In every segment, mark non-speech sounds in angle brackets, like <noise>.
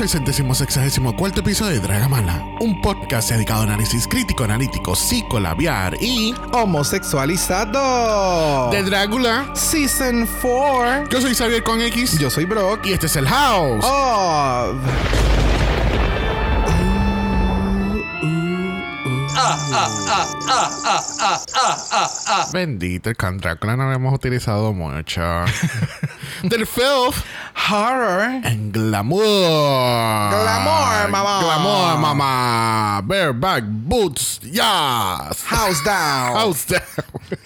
Al centésimo sexagésimo cuarto episodio de Dragamala, un podcast dedicado a análisis crítico, analítico, psicolabiar y Homosexualizado. de Drácula. Season 4. Yo soy Xavier con X Yo soy Brock. y este es el House. Of. Bendito, el con Drácula no lo hemos utilizado mucho. <laughs> del filth Horror. en glamour. Glamour, mamá. Glamour, mamá. Bareback boots, yes. House down. House down.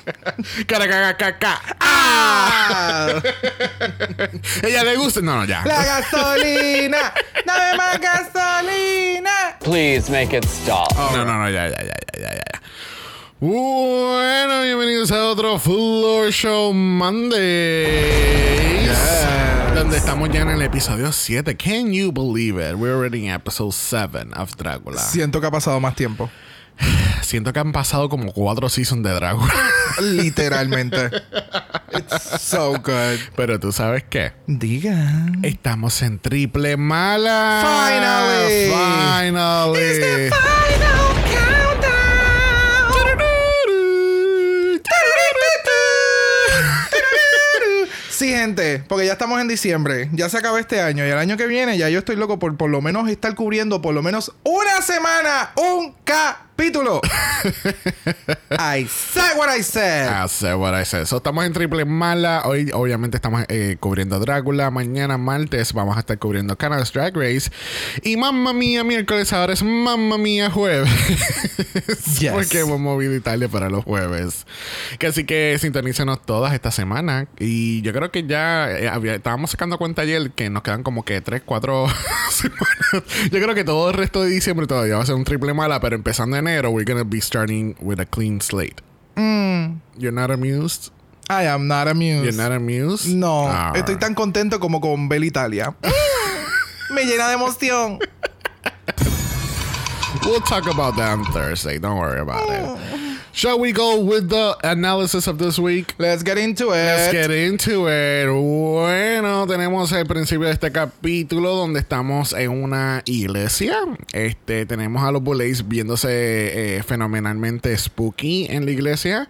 <laughs> Caracacaca. Ah. <laughs> Ella le gusta. No, no, ya. La gasolina. Dame más gasolina. Please make it stop. No, no, no, ya, ya, ya, ya, ya, ya. Bueno, bienvenidos a otro Floor Show Mondays. Donde estamos ya en el episodio 7. Can you believe it? We're already in episode 7 of Drácula. Siento que ha pasado más tiempo. <sighs> Siento que han pasado como cuatro seasons de Drácula. <laughs> Literalmente. It's so good. Pero tú sabes qué? Digan. Estamos en triple mala. Finally. Finally. Sí, gente, porque ya estamos en diciembre, ya se acaba este año y el año que viene ya yo estoy loco por por lo menos estar cubriendo por lo menos una semana, un capítulo. <laughs> I said what I said. I said what I said. So, estamos en triple mala. Hoy, obviamente, estamos eh, cubriendo Drácula. Mañana, martes, vamos a estar cubriendo Canada's Drag Race. Y mamma mía, miércoles ahora es mamma mía jueves. <laughs> Yes. Porque hemos movido Italia para los jueves. Que así que sintonícenos todas esta semana. Y yo creo que ya eh, había- estábamos sacando cuenta ayer que nos quedan como que 3, 4 <laughs> semanas. Yo creo que todo el resto de diciembre todavía va a ser un triple mala. Pero empezando enero, we're gonna be starting with a clean slate. You're not amused? I am not amused. You're not amused? No, Ah. estoy tan contento como con Bel Italia. <laughs> Me llena de emoción. We'll talk about that on Thursday. Don't worry about it. Shall we go with the analysis of this week? Let's get into it. Let's get into it. Bueno, tenemos el principio de este capítulo donde estamos en una iglesia. Este, tenemos a los Bullets viéndose eh, fenomenalmente spooky en la iglesia.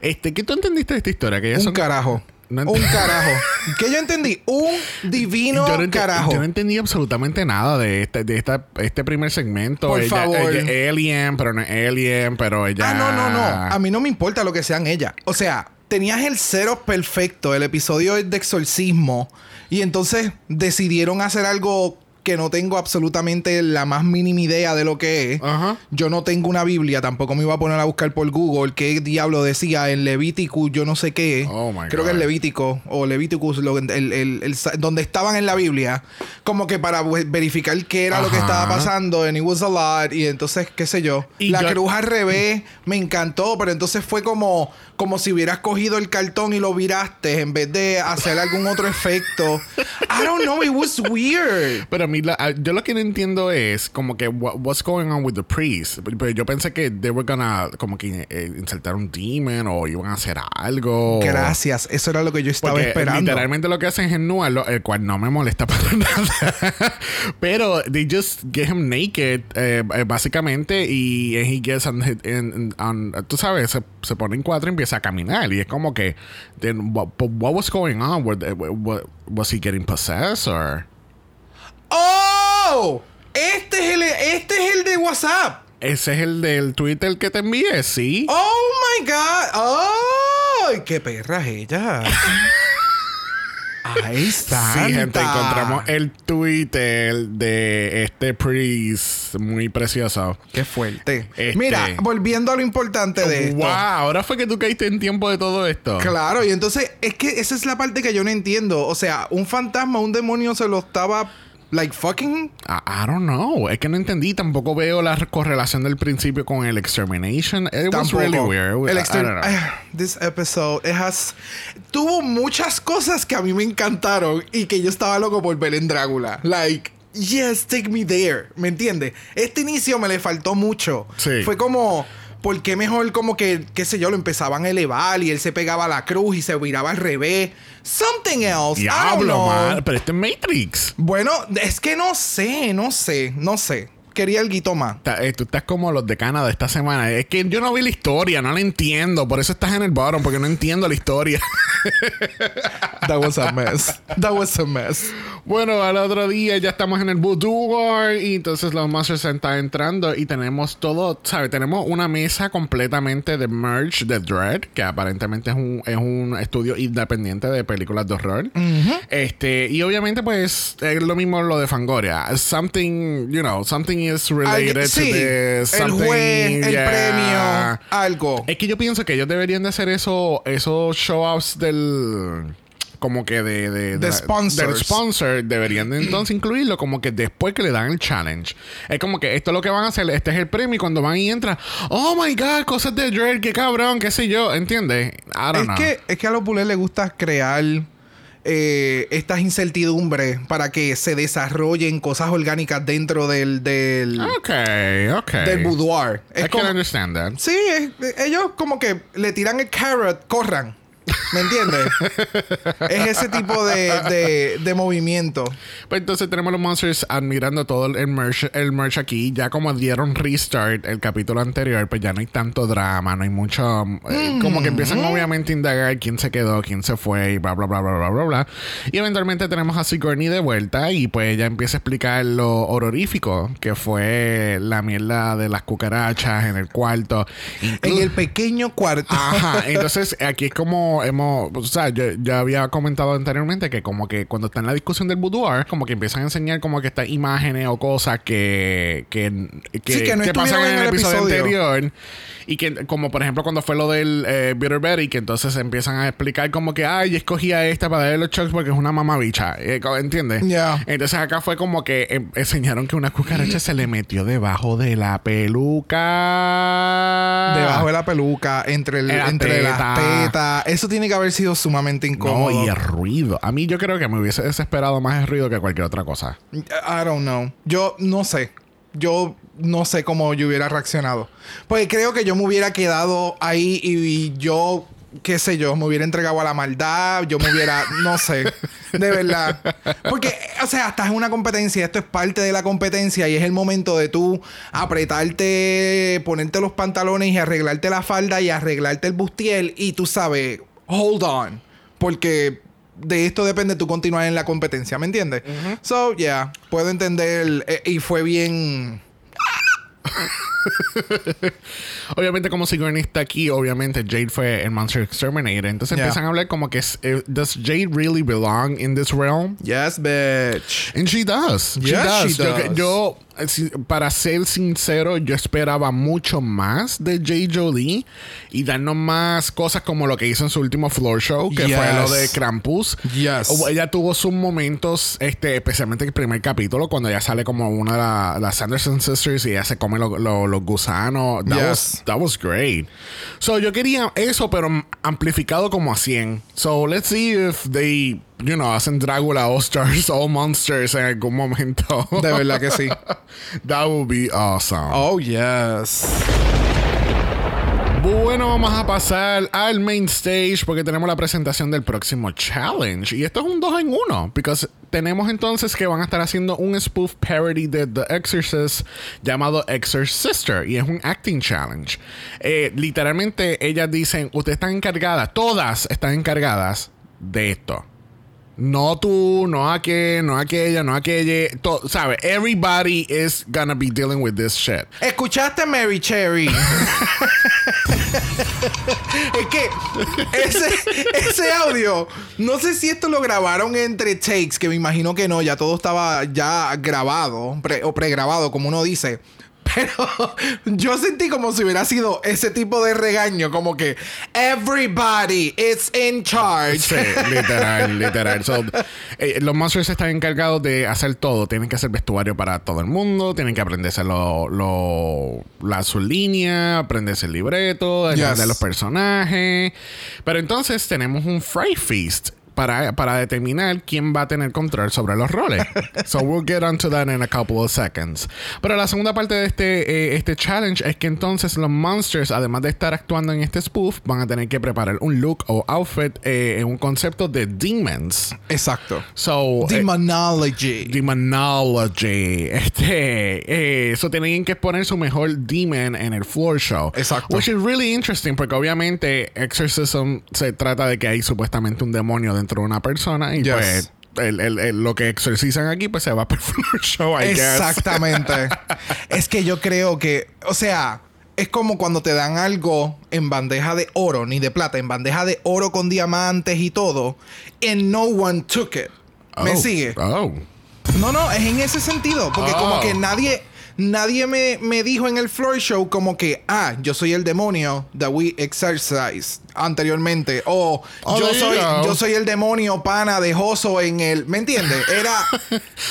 Este, ¿qué tú entendiste de esta historia? Que ellas Un son- carajo. No un carajo. ¿Qué yo entendí? Un divino yo no, ent- carajo. yo no entendí absolutamente nada de este, de esta, este primer segmento. Por Ella- favor. ella alien, pero no es alien, pero ella. Ah, no, no, no. A mí no me importa lo que sean ellas. O sea, tenías el cero perfecto. El episodio es de exorcismo. Y entonces decidieron hacer algo que no tengo absolutamente la más mínima idea de lo que es. Ajá. Yo no tengo una Biblia, tampoco me iba a poner a buscar por Google qué diablo decía en Levítico, yo no sé qué. Oh, my Creo God. que es Levítico o el- el- el- donde estaban en la Biblia, como que para verificar qué era lo que estaba pasando en It Was a Lot y entonces, qué sé yo. Y la yo- cruz al revés me encantó, pero entonces fue como, como si hubieras cogido el cartón y lo viraste en vez de hacer algún otro efecto. I don't know, it was weird. Pero mí, la- yo lo que no entiendo es como que what- what's going on with the priest. Pero yo pensé que they were gonna como que eh, insertar un demon o iban a hacer algo. Gracias, eso era lo que yo estaba Porque esperando. literalmente lo que hacen es ennuarlo, el cual no me molesta <laughs> para nada. Pero they just get him naked, eh, eh, básicamente, y and he gets on, in- on- tú sabes, se, se pone en cuatro y empieza a caminar. Y es como que, then what, what was going on? What- was he getting possessed or? ¡Oh! Este es el, este es el de WhatsApp. Ese es el del Twitter que te envié, sí. Oh my God. ¡Ay, qué perra es ella! <laughs> Ahí está. Sí, gente, encontramos el Twitter de este priest muy precioso. Qué fuerte. Este- Mira, volviendo a lo importante de esto. Wow, ahora fue que tú caíste en tiempo de todo esto. Claro, y entonces es que esa es la parte que yo no entiendo. O sea, un fantasma, un demonio se lo estaba, like, fucking. I, I don't know. Es que no entendí. Tampoco veo la correlación del principio con el extermination. It was Tampoco. really weird. El I- I don't know. This episode, it has... Tuvo muchas cosas que a mí me encantaron y que yo estaba loco por ver en Drácula. Like, yes, take me there. ¿Me entiendes? Este inicio me le faltó mucho. Sí. Fue como... ¿Por qué mejor como que, qué sé yo, lo empezaban a elevar y él se pegaba a la cruz y se viraba al revés? Something else. Diablo, man. Pero este es Matrix. Bueno, es que no sé, no sé, no sé. Quería el guito más. Eh, Tú estás como los de Canadá esta semana. Es que yo no vi la historia, no la entiendo. Por eso estás en el bottom, porque no entiendo la historia. <laughs> That was a mess. That was a mess. bueno, al otro día ya estamos en el boudoir y entonces los monsters están entrando y tenemos todo, ¿sabes? Tenemos una mesa completamente de merch de Dread, que aparentemente es un, es un estudio independiente de películas de horror. Este, y obviamente pues es lo mismo lo de Fangoria. Something, you know, something is related Algo- sí, to this. el something, juez, el yeah. premio, algo. Es que yo pienso que ellos deberían de hacer eso, esos show-offs del. Como que de. De, De. Del sponsor. Deberían de entonces incluirlo como que después que le dan el challenge. Es como que esto es lo que van a hacer. Este es el premio. Y cuando van y entran. Oh my god, cosas de Dread, qué cabrón, qué sé yo. ¿Entiendes? I don't Es know. que, es que a los bullet les gusta crear eh, estas incertidumbres para que se desarrollen cosas orgánicas dentro del, del, boudoir. I como, can understand that. sí, es- ellos como que le tiran el carrot, corran. ¿Me entiendes? es ese tipo de, de, de movimiento. Pues entonces tenemos los monsters admirando todo el merch, el merch aquí. Ya como dieron restart el capítulo anterior, pues ya no hay tanto drama, no hay mucho. eh, como que empiezan obviamente a indagar quién se quedó, quién se fue y bla, bla, bla, bla, bla, bla, bla. Y eventualmente tenemos a Sigourney de vuelta y pues ella empieza a explicar lo horrorífico que fue la mierda de las cucarachas en el cuarto. En el pequeño cuarto. Ajá, <laughs> entonces aquí es como hemos, o sea, yo, yo había comentado anteriormente que como que cuando está en la discusión del boudoir, como que empiezan a enseñar como que estas imágenes o cosas que, que, que, Sí, que no pasan estuvieron en el, episodio, episodio. anterior. Y que como por ejemplo cuando fue lo del eh, Bitter Betty, que entonces empiezan a explicar como que, ay, yo escogía esta para darle los chucks porque es una mamabicha, eh, ¿entiendes? Ya. Entonces acá fue como que em- enseñaron que una cucaracha se le metió debajo de la peluca. Debajo de la peluca, entre, el, la entre teta. las tetas. Eso tiene que haber sido sumamente No, incómodo. y el ruido. A mí yo creo que me hubiese desesperado más el ruido que cualquier otra cosa. I don't know. Yo no sé. Yo no sé cómo yo hubiera reaccionado. Porque creo que yo me hubiera quedado ahí y, y yo, qué sé yo, me hubiera entregado a la maldad. Yo me hubiera, <laughs> no sé. De verdad. Porque, o sea, estás en una competencia. Esto es parte de la competencia y es el momento de tú apretarte, ponerte los pantalones y arreglarte la falda y arreglarte el bustiel. Y tú sabes, hold on. Porque de esto depende tú continuar en la competencia, ¿me entiendes? So, yeah, puedo entender. eh, y fue bien. <laughs> Obviamente, como Sigourney está aquí, obviamente Jade fue el Monster Exterminator. Entonces Yeah. empiezan a hablar como que es, eh, ¿Does Jade really belong in this realm? Yes, bitch. And she does. She does. she Yo, does. yo, eh, si- para ser sincero, yo esperaba mucho más de Jade Jolie y darnos más cosas como lo que hizo en su último floor show, que fue lo Yes. de Krampus. Yes. Ella tuvo sus momentos, este, especialmente el primer capítulo, cuando ella sale como una de la- las Sanderson Sisters y ella se come lo- lo- los gusanos. That, Yes. was, that was great. So, yo quería eso, pero amplificado como a 100. So, let's see if they, you know, hacen Drácula <laughs> All Stars, All Monsters en algún momento. De verdad que sí. <laughs> That would be awesome. Oh, yes. Bueno, vamos a pasar al main stage porque tenemos la presentación del próximo challenge. Y esto es un 2 en 1. Porque tenemos entonces que van a estar haciendo un spoof parody de The Exorcist llamado Exorcister. Y es un acting challenge. Eh, literalmente ellas dicen, ustedes están encargadas, todas están encargadas de esto. No tú, no aquel, no aquella, no aquella. Todo, ¿Sabes? Everybody is gonna be dealing with this shit. ¿Escuchaste Mary Cherry? <laughs> es que ese, ese audio, no sé si esto lo grabaron entre takes, que me imagino que no, ya todo estaba ya grabado pre- o pregrabado, como uno dice. Pero yo sentí como si hubiera sido ese tipo de regaño, como que everybody is in charge. Sí, literal, <laughs> literal. So, eh, los monsters están encargados de hacer todo. Tienen que hacer vestuario para todo el mundo. Tienen que aprenderse lo, lo, la, su línea, aprenderse el libreto, Yes. los personajes. Pero entonces tenemos un Fright Feast. Para, para determinar quién va a tener control sobre los roles. <laughs> so we'll get onto that in a couple of seconds. Pero la segunda parte de este, eh, este challenge es que entonces los monsters, además de estar actuando en este spoof, van a tener que preparar un look o outfit eh, en un concepto de demons. Exacto. So, eh, Demonology. Demonology. Este, eh, eso tienen que poner su mejor demon en el floor show. Exacto. Which is really interesting porque obviamente Exorcism se trata de que hay supuestamente un demonio dentro de una persona y Yes. pues el- el- el- lo que exorcizan aquí pues se va por <laughs> el show, I guess. Exactamente. <laughs> es que yo creo que, o sea, es como cuando te dan algo en bandeja de oro, ni de plata, en bandeja de oro con diamantes y todo, and no one took it. ¿Me Oh, sigue? Oh. No, no, es en ese sentido. Porque Oh. como que nadie, nadie me, me dijo en el floor show como que, ah, yo soy el demonio that we exercise anteriormente. O Oh, yo soy, yo soy el demonio pana de Joso en el. ¿Me entiendes? Era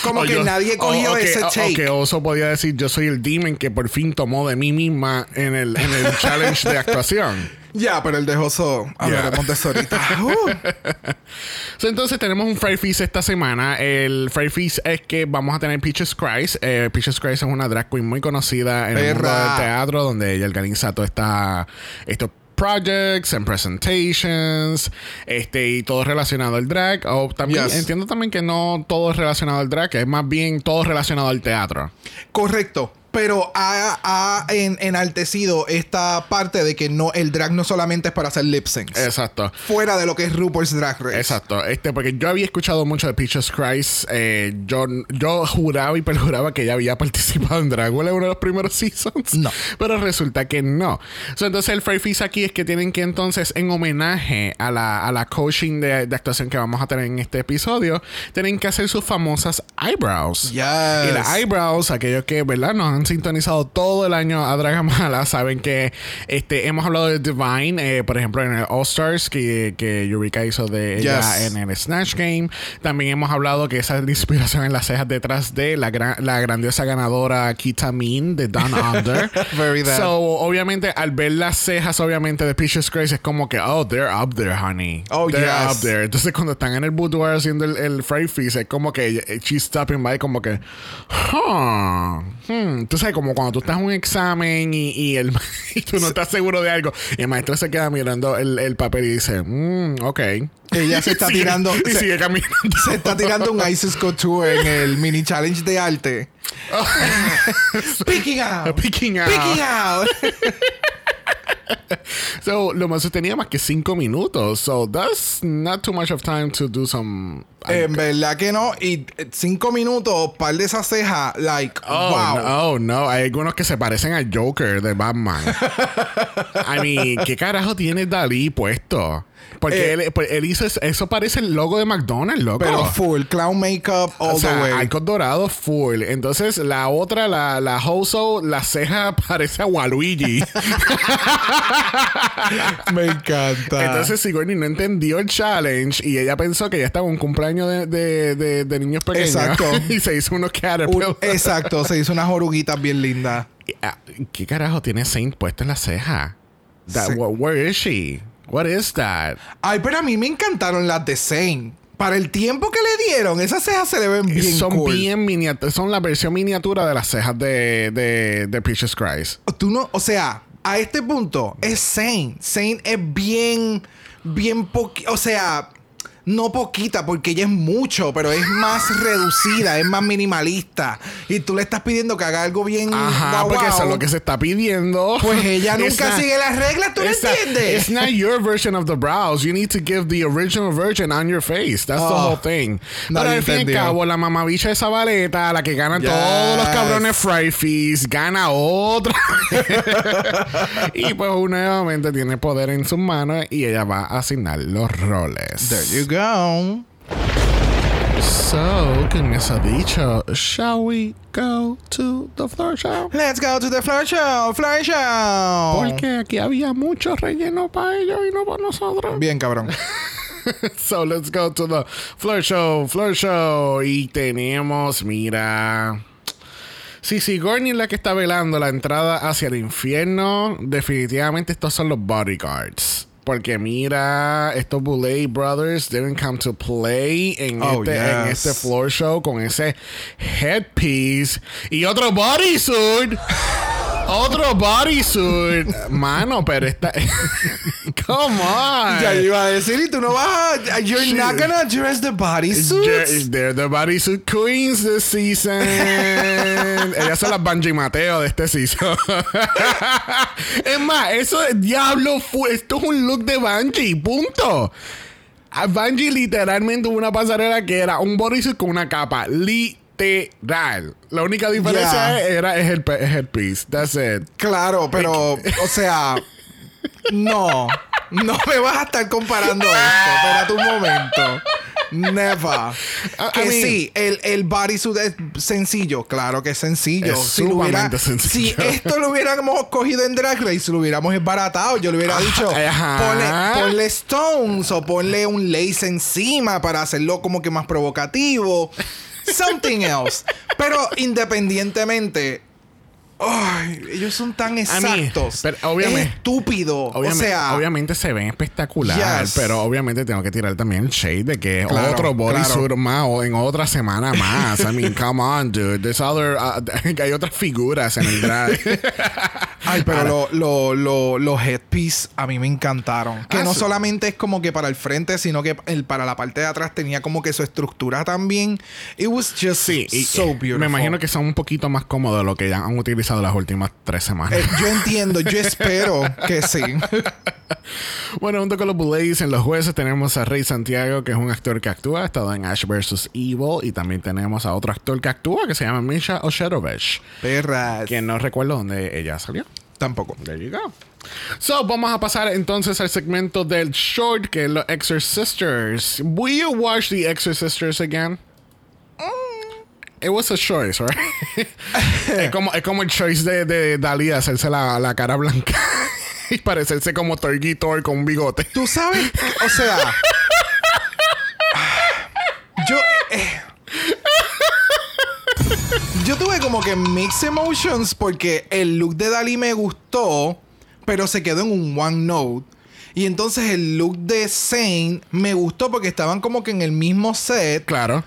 como O que yo- nadie cogió o- o que- ese o- take. Que Oso podía decir, yo soy el demon que por fin tomó de mí misma en el, en el <laughs> challenge de actuación. Ya, pero el de Joso, hablaremos de eso ahorita. <laughs> Uh. So, entonces tenemos un Fright Feast esta semana. El Fright Feast es que vamos a tener Peaches Christ. Eh, Peaches Christ es una drag queen muy conocida en el mundo del teatro, donde ella organiza todo esta, estos projects and presentations, este, y todo relacionado al drag. O también Yes. entiendo también que no todo es relacionado al drag, es más bien todo relacionado al teatro. Correcto. Pero ha, ha en- enaltecido esta parte de que no el drag no solamente es para hacer lip syncs. Exacto. Fuera de lo que es RuPaul's Drag Race. Exacto, este, porque yo había escuchado mucho de Peaches Christ. eh, yo, yo juraba y perjuraba que ella había <laughs> participado en Dragula en uno de los primeros seasons. No. Pero resulta que no. So, entonces, el Feast aquí es que tienen que, entonces, en homenaje a la, a la coaching de, de actuación que vamos a tener en este episodio, tienen que hacer sus famosas eyebrows. Yes. Y las eyebrows, aquellos que, ¿verdad? Nos han sintonizado todo el año a Dragamala, <laughs> saben que este, hemos hablado de Divine, eh, por ejemplo, en el All Stars, que, que Eureka hizo de ella Yes. en el Snatch Game. También hemos hablado que esa es la inspiración en las cejas detrás de la, gran- la grandiosa ganadora Kita Mean de Down Under. <laughs> Very that. So, obviamente, al ver las cejas, obviamente, de Peaches Grace, es como que, oh, they're up there, honey. Oh, they're yes. up there. Entonces, cuando están en el boudoir haciendo el, el Fright Feast, es como que ella- she's stopping by, como que, huh, hmm. Tú sabes, como cuando tú estás en un examen y, y, el, <laughs> y tú no estás seguro de algo, y el maestro se queda mirando el, el papel y dice, mm, ok. Ella se está <laughs> Sigue- tirando- Y se- sigue caminando. Se está tirando un Isis Couture en el mini challenge de arte. <laughs> Picking out. Picking out. Picking out. <laughs> So, lo más tenía más que cinco minutos. So, that's not too much of time to do some. en verdad que no. Y eh, cinco minutos, par de esas cejas, like, Oh, wow. no, oh, no. Hay algunos que se parecen al Joker de Batman. I mean, ¿qué carajo tiene Dalí puesto? Porque Eh, él, pues, él hizo es- eso parece el logo de McDonald's, loco. Pero full, clown makeup all o sea, the way. arcos dorados full. Entonces, la otra, la, la Hoso, la ceja <laughs> parece a Waluigi. <laughs> Me encanta. Entonces Sigourney no entendió el challenge y ella pensó que ya estaba un cumpleaños de, de, de- de niños pequeños. Exacto. <laughs> y se hizo unos Un- caterpillars. exacto, se hizo unas oruguitas bien lindas. Ah, ¿Qué carajo tiene Saint puesto en la ceja? That- Sí. wh- where is she? What is that? Ay, pero a mí me encantaron las de Zane. Para el tiempo que le dieron, esas cejas se le ven bien son cool. bien miniaturas. Son la versión miniatura de las cejas de, de, de Peaches Christ. Tú no, o sea, a este punto es Zane. Zane es bien, bien poqui... O sea, no poquita, porque ella es mucho, pero es más <laughs> reducida, es más minimalista. Y tú le estás pidiendo que haga algo bien. Ajá, guau, porque eso es lo que se está pidiendo. Pues ella nunca not- sigue las reglas, ¿tú lo not- entiendes? It's not your version of the brows. You need to give the original version on your face. That's the Oh, whole thing. nadie Pero al fin y al cabo, la mamabicha de esa baleta, la que gana Yes. todos los cabrones fry fees, gana otra. <laughs> <laughs> y pues nuevamente tiene poder en sus manos y ella va a asignar los roles. There you go. So, con eso dicho, shall we go to the floor show? Let's go to the floor show, floor show. Porque aquí había mucho relleno para ellos y no para nosotros. Bien, cabrón. <laughs> So let's go to the floor show, floor show. Y tenemos, mira. Si Sigourney es la que está velando la entrada hacia el infierno, definitivamente estos son los bodyguards. Porque mira, estos Boulay Brothers deben come to play en, Oh, este, en este floor show con ese headpiece y otro bodysuit. <laughs> otro bodysuit. Mano, pero está. <laughs> Come on. Ya iba a decir, y tú no vas a. You're Shit. not gonna dress the bodysuits. They're the bodysuit queens this season. Ellas son las Banji Mateo de este season. <laughs> es más, eso es diablo. Esto es un look de Banji. Punto. A Banji literalmente hubo una pasarela que era un bodysuit con una capa. La única diferencia Yeah. era es el, es el piece. That's it. Claro, pero, o sea, no, no me vas a estar comparando esto. Espérate un momento. Never. I Que mean- sí, el, el bodysuit es sencillo. Claro que es sencillo. Es si, lo hubiera- sumamente sencillo. si esto lo hubiéramos cogido en Drag Race, lo hubiéramos esbaratado. Yo le hubiera dicho, ajá. ponle, ponle stones o ponle un lace encima para hacerlo como que más provocativo. Something else. Pero independientemente, Ay, ellos son tan exactos. pero obviamente- es estúpido. Obviamente, o sea, obviamente se ven espectacular, Yes. pero obviamente tengo que tirar también el shade de que Claro, otro bodysuit claro. más o en otra semana más. I mean, <laughs> come on, dude. There's other, uh, <laughs> hay otras figuras en el drag. <laughs> Ay, pero lo- lo- lo- los headpiece a mí me encantaron. Que Ah, no sí. solamente es como que para el frente, sino que el, para la parte de atrás tenía como que su estructura también. It was just sí, so beautiful. me imagino que son un poquito más cómodos de lo que ya han utilizado las últimas tres semanas. Eh, yo entiendo, yo espero que sí. <laughs> Bueno, junto con los Bulays en los jueces tenemos a Rey Santiago, que es un actor que actúa, ha estado en Ash vs. Evil, y también tenemos a otro actor que actúa, que se llama Misha Osherovich, Perras. que no recuerdo dónde ella salió. Tampoco. There you go. So, vamos a pasar entonces al segmento del short, que es los Exorcisters. Will you watch the Exorcisters again? It was a choice, right? <laughs> es, como, es como el choice de, de Dalí hacerse la, la cara blanca <laughs> y parecerse como Torgy Thor con un bigote. Tú sabes, o sea. yo. eh, yo tuve como que mixed emotions porque el look de Dalí me gustó, pero se quedó en un one note. Y entonces el look de Zane me gustó porque estaban como que en el mismo set, Claro.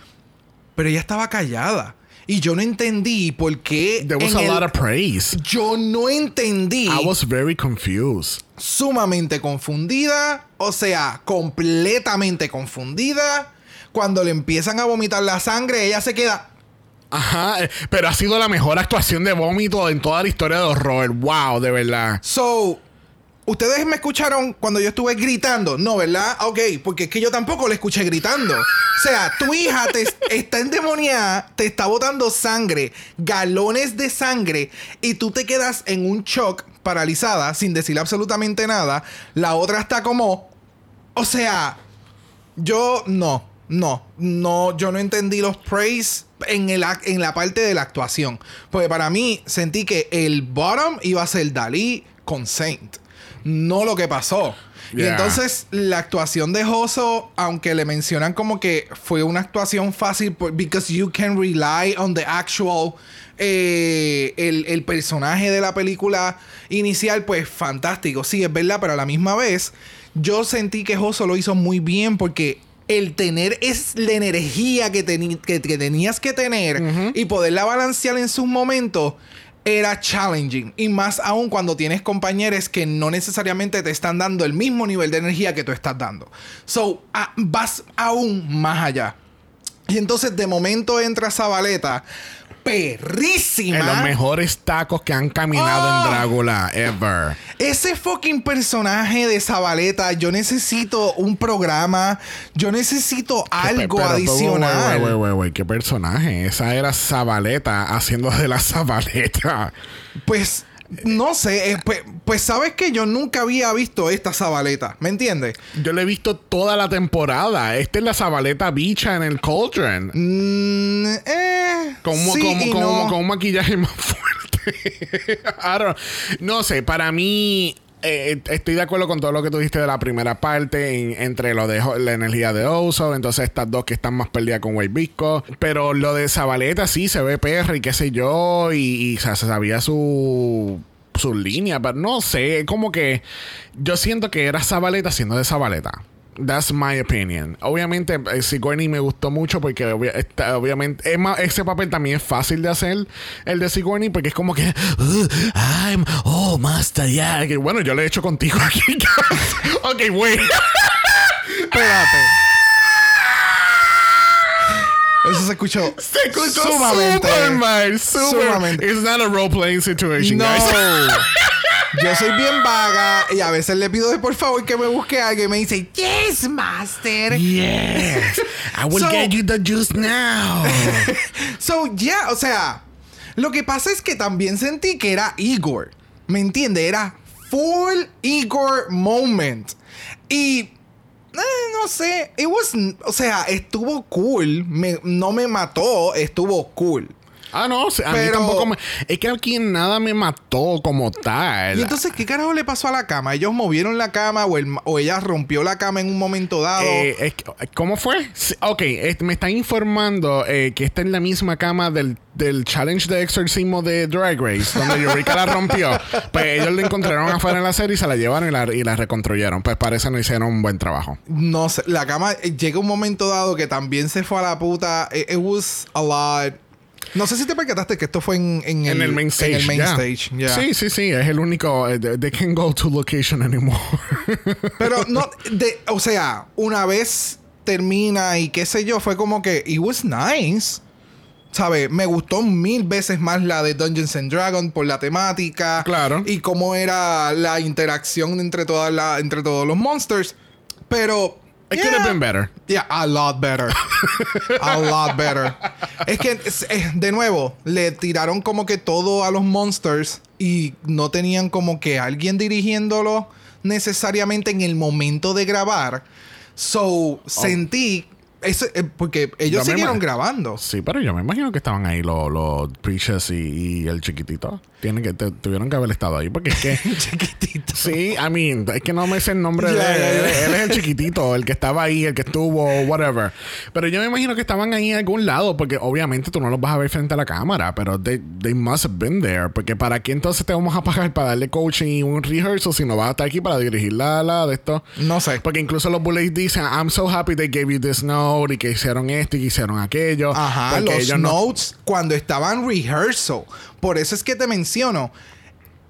Pero ella estaba callada. Y yo no entendí por qué. There was a el- lot of praise. Yo no entendí I was very confused. sumamente confundida, o sea, completamente confundida. Cuando le empiezan a vomitar la sangre, ella se queda. Ajá, eh, pero ha sido la mejor actuación de vómito en toda la historia de horror. Wow, de verdad. So, ¿ustedes me escucharon cuando yo estuve gritando? No, ¿verdad? Ok, porque es que yo tampoco le escuché gritando. O sea, tu hija te está endemoniada, te está botando sangre, galones de sangre, y tú te quedas en un shock, paralizada, sin decir absolutamente nada. La otra está como. O sea, yo no, no, no, yo no entendí los praise en, el, en la parte de la actuación. Porque para mí sentí que el bottom iba a ser Dalí con Saint. No lo que pasó. Y entonces la actuación de Joso, aunque le mencionan como que fue una actuación fácil, because you can rely on the actual, eh, el, el personaje de la película inicial, pues fantástico. Sí, es verdad, pero a la misma vez, yo sentí que Joso lo hizo muy bien porque el tener es la energía que, que, que tenías que tener y poderla balancear en sus momentos. Era challenging. Y más aún cuando tienes compañeros que no necesariamente te están dando el mismo nivel de energía que tú estás dando. So, vas aún más allá. Y entonces de momento entra Zabaleta perrísima. En los mejores tacos que han caminado Ah. en Drácula ever. Ese fucking personaje de Zabaleta, yo necesito un programa, yo necesito algo Pero, pero, adicional. Wey, wey, wey, ¿Qué personaje? Esa era Zabaleta haciendo de la Zabaleta. Pues no sé, eh, pues, pues sabes que yo nunca había visto esta Zabaleta, ¿me entiendes? Yo le he visto toda la temporada. Esta es la Zabaleta bicha en el Cauldron. Mm, eh, Con, un- sí no. maquillaje <laughs> más fuerte. I don't- no sé, para mí. Eh, estoy de acuerdo con todo lo que tú dijiste de la primera parte, en- entre lo de la energía de Oso, entonces estas dos que están más perdidas con White Visco. Pero lo de Zabaleta sí se ve perra y qué sé yo, y, o sea, se sabía su su línea, pero no sé, como que yo siento que era Zabaleta siendo de Zabaleta. That's my opinion. Obviamente, eh, Sigourney me gustó mucho porque obvia- está- obviamente es más, ese papel también es fácil de hacer, el de Sigourney, porque es como que, "Uh, I'm, oh, master, yeah. Que, bueno, yo lo he hecho contigo aquí. <laughs> ok, wait. Espérate. <laughs> Eso se escuchó, Se escuchó sumamente. super mal, super. sumamente. It's not a role-playing situation, No. guys. <laughs> Yo soy bien vaga y a veces le pido de por favor que me busque algo y me dice, Yes, Master. yes. I will So- get you the juice now. <laughs> So, ya, o sea, lo que pasa es que también sentí que era Igor. ¿Me entiende? Era full Igor moment. Y eh, no sé, it was, o sea, estuvo cool. Me- no me mató, estuvo cool. Ah, no, a mí Pero- tampoco me... Es que aquí nada me mató como tal. Y entonces, ¿qué carajo le pasó a la cama? ¿Ellos movieron la cama o, el- o ella rompió la cama en un momento dado? Eh, es que- ¿Cómo fue? Sí, ok, es- me están informando eh, que está en la misma cama del, del challenge de exorcismo de Drag Race, donde Eureka la rompió. <laughs> Pues ellos la encontraron afuera en la serie y se la llevaron y la, y la reconstruyeron. Pues parece no hicieron un buen trabajo. No sé, la cama eh, llega un momento dado que también se fue a la puta. It, it was a lot. No sé si te percataste que esto fue en, en En el main stage. En el main ya. stage, ya. Sí, sí, sí. Es el único. eh, They can't go to location anymore. <laughs> Pero no, de, o sea, una vez termina y qué sé yo, fue como que it was nice. ¿Sabes? Me gustó mil veces más la de Dungeons and Dragons por la temática. Claro. Y cómo era la interacción entre, todas la, entre todos los monsters. Pero. It could have been better. Yeah, a lot better. a <laughs> lot better. Es que, es- de nuevo, le tiraron como que todo a los monsters y no tenían como que alguien dirigiéndolo necesariamente en el momento de grabar. So, sentí. Eh, porque ellos siguieron grabando. Sí, pero yo me imagino que estaban ahí los, los Precious y, y el chiquitito. Tienen que, te- tuvieron que haber estado ahí porque es que. <laughs> Chiquitito. Sí, I mean, es que no me sé el nombre Ya, de él. ya. Él es el chiquitito, el que estaba ahí, el que estuvo, whatever. Pero yo me imagino que estaban ahí en algún lado, porque obviamente tú no los vas a ver frente a la cámara, pero they, they must have been there. Porque para qué entonces te vamos a pagar para darle coaching y un rehearsal si no vas a estar aquí para dirigir la, la de esto. No sé. Porque incluso los bullets dicen, I'm so happy they gave you this note y que hicieron esto y que hicieron aquello. Ajá, los ellos no- notes cuando estaban rehearsal. Por eso es que te menciono.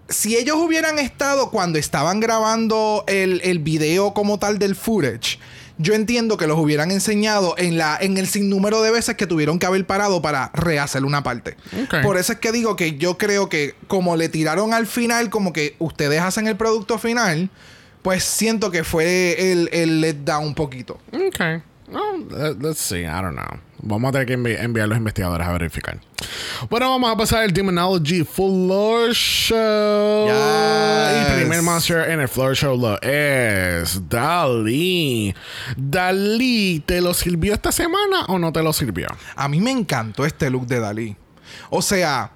Si ellos hubieran estado cuando estaban grabando el, el video como tal del footage, yo entiendo que los hubieran enseñado en, la, en el sinnúmero de veces que tuvieron que haber parado para rehacer una parte. Por eso es que digo que yo creo que como le tiraron al final, como que ustedes hacen el producto final, pues siento que fue el, el letdown un poquito. Ok. No, let- let's see. I don't know. Vamos a tener que envi- enviar a los investigadores a verificar. Bueno, vamos a pasar el Demonology Floor Show. Yes. Y primer monster en el Floor Show lo es Dalí. Dalí, ¿te lo sirvió esta semana o no te lo sirvió? A mí me encantó este look de Dalí. O sea,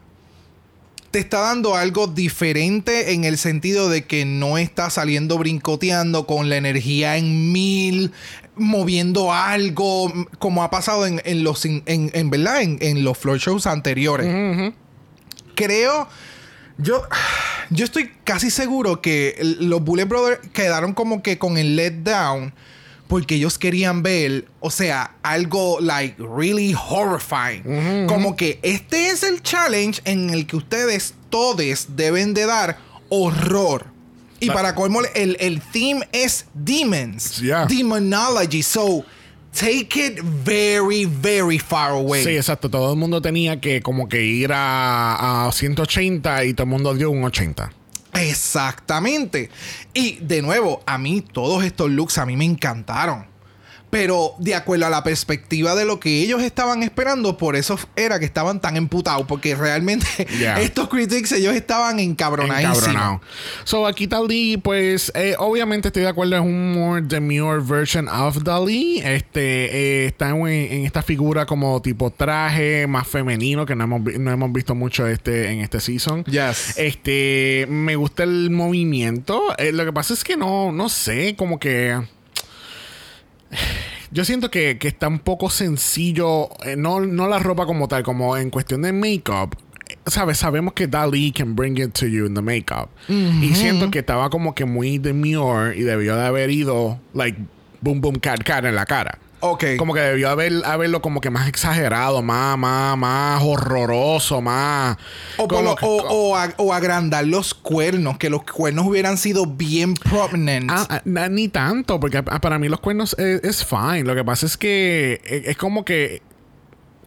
te está dando algo diferente en el sentido de que no está saliendo brincoteando con la energía en mil, moviendo algo, como ha pasado en, en los, en, en- verdad, en, en los floor shows anteriores. Creo, yo, yo estoy casi seguro que los Bullet Brothers quedaron como que con el letdown porque ellos querían ver, o sea, algo like really horrifying. Como que este es el challenge en el que ustedes todos deben de dar horror. Y para colmo, el, el theme es demons. Yeah. Demonology. So, take it very, very far away. Sí, exacto. Todo el mundo tenía que como que ir a, a 180 y todo el mundo dio un 80. Exactamente. Y de nuevo, a mí todos estos looks a mí me encantaron. Pero de acuerdo a la perspectiva de lo que ellos estaban esperando, por eso era que estaban tan emputados. Porque realmente <laughs> Yeah. estos critics, ellos estaban encabronadísimos. Encabronado. So, aquí Dali, pues, eh, obviamente estoy de acuerdo, es un more demure version of Dali. Este, eh, está en, en esta figura como tipo traje más femenino, que no hemos, no hemos visto mucho este, en este season. Yes. Este, me gusta el movimiento. Eh, lo que pasa es que no, no sé, como que. Yo siento que, que está un poco sencillo, eh, no, no la ropa como tal, como en cuestión de make-up. eh, ¿Sabes? Sabemos que Dali can bring it to you in the makeup. Y siento que estaba como que muy demure y debió de haber ido, like, boom, boom, cat, cat en la cara. Ok. Como que debió haber, haberlo como que más exagerado, más, más, más horroroso, más. O, como que- o, o ag- o agrandar los cuernos, que los cuernos hubieran sido bien prominent. Ah, ah, ni tanto, porque para mí los cuernos es, es fine. Lo que pasa es que eh, es como que.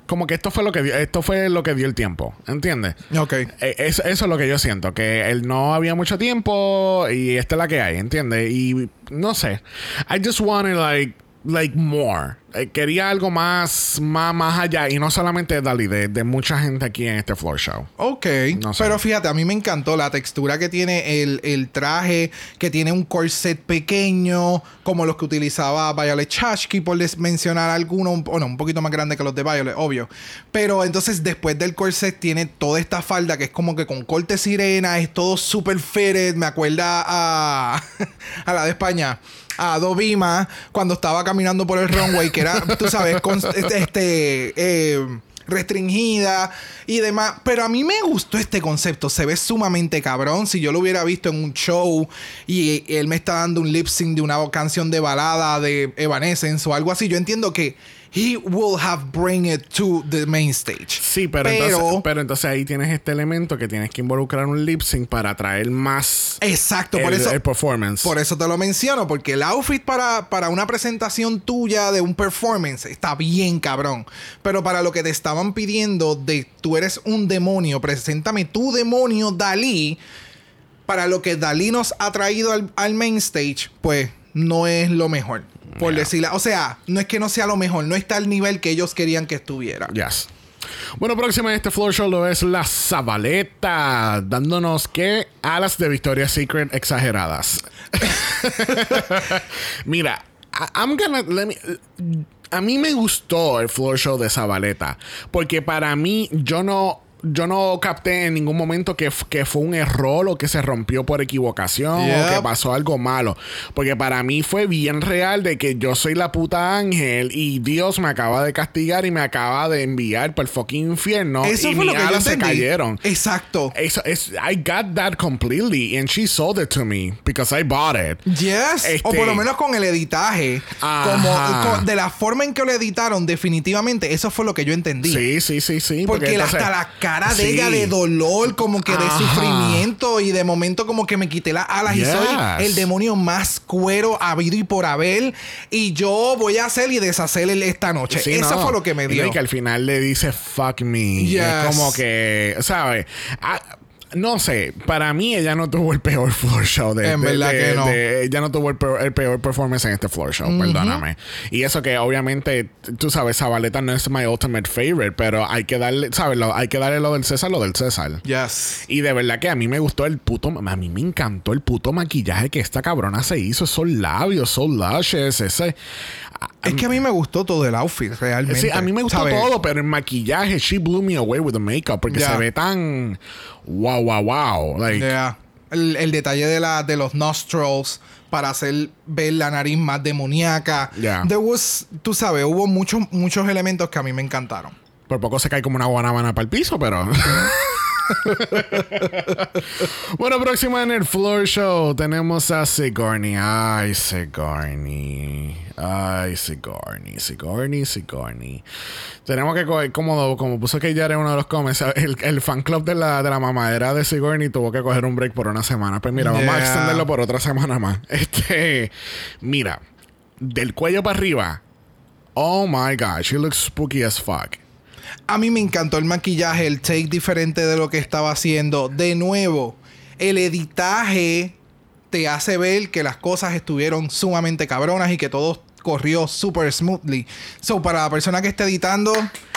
Como que esto fue lo que dio, esto fue lo que dio el tiempo. ¿Entiendes? Ok. Eh, es- eso es lo que yo siento, que él no había mucho tiempo y esta es la que hay, ¿entiendes? Y no sé. I just wanted like like more. Eh, quería algo más, más, más allá y no solamente de Dali, de, de mucha gente aquí en este floor show. Ok, No sé. pero fíjate, a mí me encantó la textura que tiene el, el traje, que tiene un corset pequeño, como los que utilizaba Violet Chachki, por les mencionar alguno, un, bueno, un poquito más grande que los de Violet, obvio. Pero entonces después del corset tiene toda esta falda que es como que con corte sirena, es todo super fitted, me acuerda a, <laughs> a la de España. A Dovima cuando estaba caminando por el runway, que era, tú sabes, este, este, eh, restringida y demás. Pero a mí me gustó este concepto. Se ve sumamente cabrón. Si yo lo hubiera visto en un show y él me está dando un lip sync de una canción de balada de Evanescence o algo así, yo entiendo que he will have bring it to the main stage. Sí, pero, Pero- entonces, pero entonces ahí tienes este elemento que tienes que involucrar un lip sync para atraer más Exacto, por el, eso. el performance. Por eso te lo menciono, porque el outfit para, para una presentación tuya de un performance está bien cabrón. Pero para lo que te estaban pidiendo de tú eres un demonio, preséntame tu demonio Dalí. Para lo que Dalí nos ha traído al, al main stage, pues no es lo mejor. Por Yeah. decirlo. O sea, no es que no sea lo mejor, no está al nivel que ellos querían que estuviera. Yes. Bueno, próxima en este floor show lo es la Zabaleta, dándonos que alas de Victoria's Secret exageradas. <laughs> Mira, I'm gonna let me- a mí me gustó el floor show de Zabaleta, porque para mí yo no yo no capté en ningún momento que, que fue un error o que se rompió por equivocación o que pasó algo malo. Porque para mí fue bien real de que yo soy la puta ángel y Dios me acaba de castigar y me acaba de enviar por el fucking infierno Eso y fue lo mis alas se cayeron. Exacto. Eso es, I got that completely and she sold it to me because I bought it. Yes. Este- O por lo menos con el editaje. Ajá. Como de la forma en que lo editaron, definitivamente, eso fue lo que yo entendí. Sí, sí, sí, sí. Porque entonces- hasta la cara de ella de dolor, como que de Ajá. sufrimiento, y de momento como que me quité las alas y soy el demonio más cuero habido y por haber. Y yo voy a hacer y deshacer esta noche. Sí, Eso no. fue lo que me Y dio. que al final le dice fuck me. Yes. Es como que, ¿sabes? No sé, para mí ella no tuvo el peor floor show de En de- verdad de- que no. de- ella no tuvo el peor, el peor performance en este floor show, perdóname. Y eso que obviamente, tú sabes, Zabaleta no es my ultimate favorite, pero hay que darle, ¿sabes? Lo- hay que darle lo del César, lo del César. Yes. Y de verdad que a mí me gustó el puto, a mí me encantó el puto maquillaje que esta cabrona se hizo, esos labios, son lashes, ese Es que a mí me gustó todo el outfit, realmente. Sí, a mí me gustó ¿Sabes? todo, pero el maquillaje, she blew me away with the makeup porque Ya. se ve tan wow, wow, wow. Like, Yeah. El, el detalle de, la, de los nostrils para hacer ver la nariz más demoníaca. Yeah. There was, tú sabes, hubo muchos, muchos elementos que a mí me encantaron. por poco se cae como una guanábana para el piso, pero. <laughs> <laughs> bueno, próximo en el Floor Show tenemos a Sigourney. Ay, Sigourney. Ay, Sigourney, Sigourney, Sigourney. Tenemos que coger, como, como puso que ya era uno de los comments, el, el, fan club de la, de la mamadera de Sigourney tuvo que coger un break por una semana. Pues mira, vamos a extenderlo por otra semana más. <laughs> Este, mira, del cuello para arriba. Oh my god, she looks spooky as fuck. A mí me encantó el maquillaje, el take diferente de lo que estaba haciendo. De nuevo, el editaje te hace ver que las cosas estuvieron sumamente cabronas y que todo corrió super smoothly. So, para la persona que esté editando,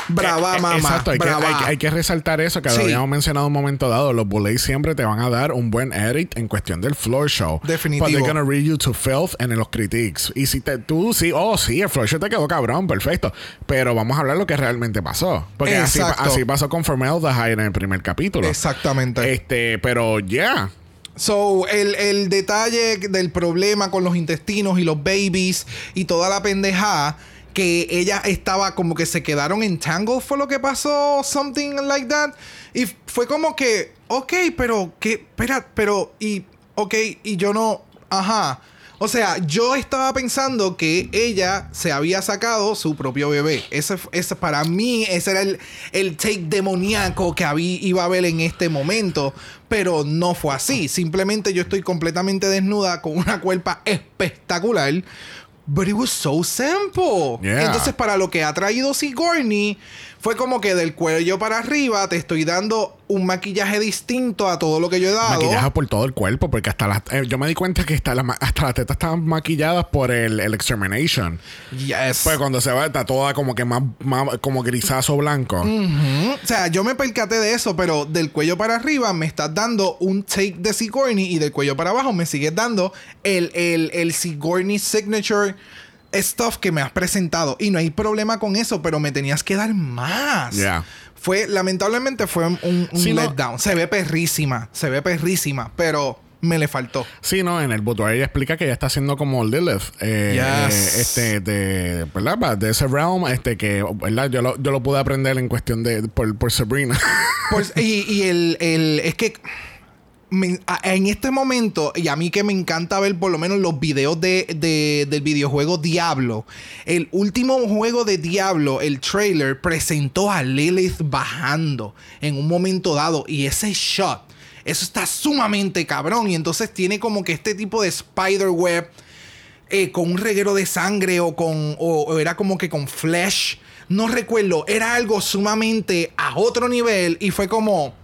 brava, eh, eh, mamá. Exacto, hay, Que, hay, que, resaltar eso que lo habíamos mencionado un momento dado. Los bullets siempre te van a dar un buen edit en cuestión del floor show. Definitivo. But they're gonna read you to filth en los critiques. Y si te, tú sí, oh, sí, el floor show te quedó cabrón, perfecto. Pero vamos a hablar lo que realmente pasó. Porque así, así, pasó con Formaldehyde en el primer capítulo. Exactamente. Este, pero ya. Yeah. So, el, el, detalle del problema con los intestinos y los babies y toda la pendejada que ella estaba como que se quedaron entangled fue lo que pasó, something like that. Y fue como que, ok, pero que, espera, pero, y, ok, y yo no, ajá. O sea, yo estaba pensando que ella se había sacado su propio bebé. Ese, ese para mí, ese era el, el take demoníaco que había, iba a haber en este momento. Pero no fue así. Simplemente yo estoy completamente desnuda con una cuerpa espectacular But it was so simple. Entonces, para lo que ha traído Sigourney, fue como que del cuello para arriba te estoy dando un maquillaje distinto a todo lo que yo he dado. Maquillaje por todo el cuerpo, porque hasta las. Eh, yo me di cuenta que hasta, hasta las tetas estaban maquilladas por el, el extermination. Yes. Pues cuando se va, está toda como que más, como grisazo blanco. O sea, yo me percaté de eso, pero del cuello para arriba me estás dando un take de Sigourney y del cuello para abajo me sigues dando el, el, el Sigourney Signature stuff que me has presentado. Y no hay problema con eso, pero me tenías que dar más. Fue, lamentablemente, fue un, letdown. Se ve perrísima, se ve perrísima, pero me le faltó. Sí, no, en el boudoir ella explica que ella está haciendo como Lilith. Eh, eh, este, de, ¿verdad? De ese realm, este, que, ¿verdad? Yo lo, yo lo pude aprender en cuestión de, por, por Sabrina. <laughs> Y, y el, el, es que en este momento, y a mí que me encanta ver por lo menos los videos de, del videojuego Diablo, el último juego de Diablo, el trailer, presentó a Lilith bajando en un momento dado y ese shot, eso está sumamente cabrón y entonces tiene como que este tipo de spider web eh, con un reguero de sangre o con o, era como que con flesh, no recuerdo, era algo sumamente a otro nivel y fue como...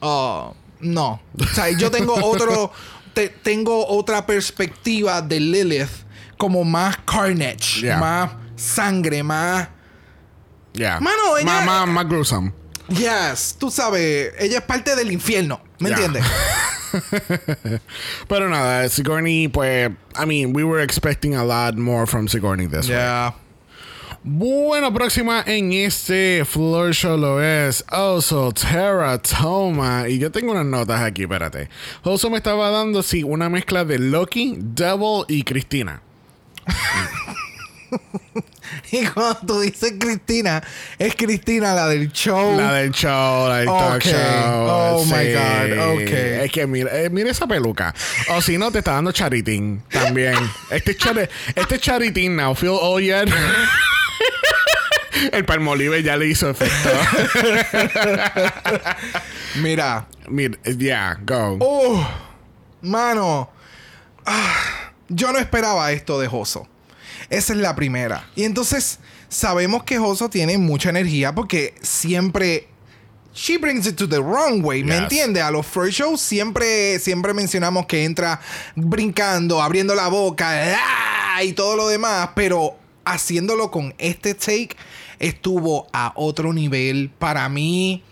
Oh, no. O sea, yo tengo <laughs> otro. tengo otra perspectiva de Lilith como más carnage, más sangre, más. Yeah. Mano, ella. Más, más, gruesome. Yes, tú sabes, ella es parte del infierno, ¿me entiendes? <laughs> Pero nada, Sigourney, pues, I mean, we were expecting a lot more from Sigourney this yeah. Bueno, próxima en este Floor Show lo es Oso Terra Toma. Y yo tengo unas notas aquí, espérate. Oso me estaba dando, sí, una mezcla de Loki, Devil y Cristina. <laughs> y cuando tú dices Cristina, es Cristina la del show. La del show, la del talk show. Oh my God, ok. Es que mira, eh, mira esa peluca. O si no, te está dando charitín también. este, char este charitín now, feel all yet. <laughs> <laughs> El palmolive ya le hizo efecto. <laughs> Mira. Mira, yeah, go. Oh, mano. Ah, yo no esperaba esto de Joso. Esa es la primera. Y entonces sabemos que Joso tiene mucha energía porque siempre she brings it to the wrong way, ¿me entiendes? A los first shows siempre, siempre mencionamos que entra brincando, abriendo la boca ¡ah! y todo lo demás, pero haciéndolo con este take estuvo a otro nivel. Para mí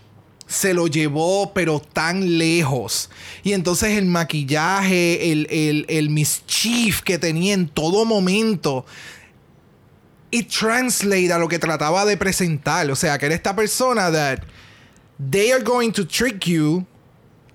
se lo llevó, pero tan lejos. Y entonces el maquillaje, el, el, el mischief que tenía en todo momento. Y translate a lo que trataba de presentar. O sea, que era esta persona that they are going to trick you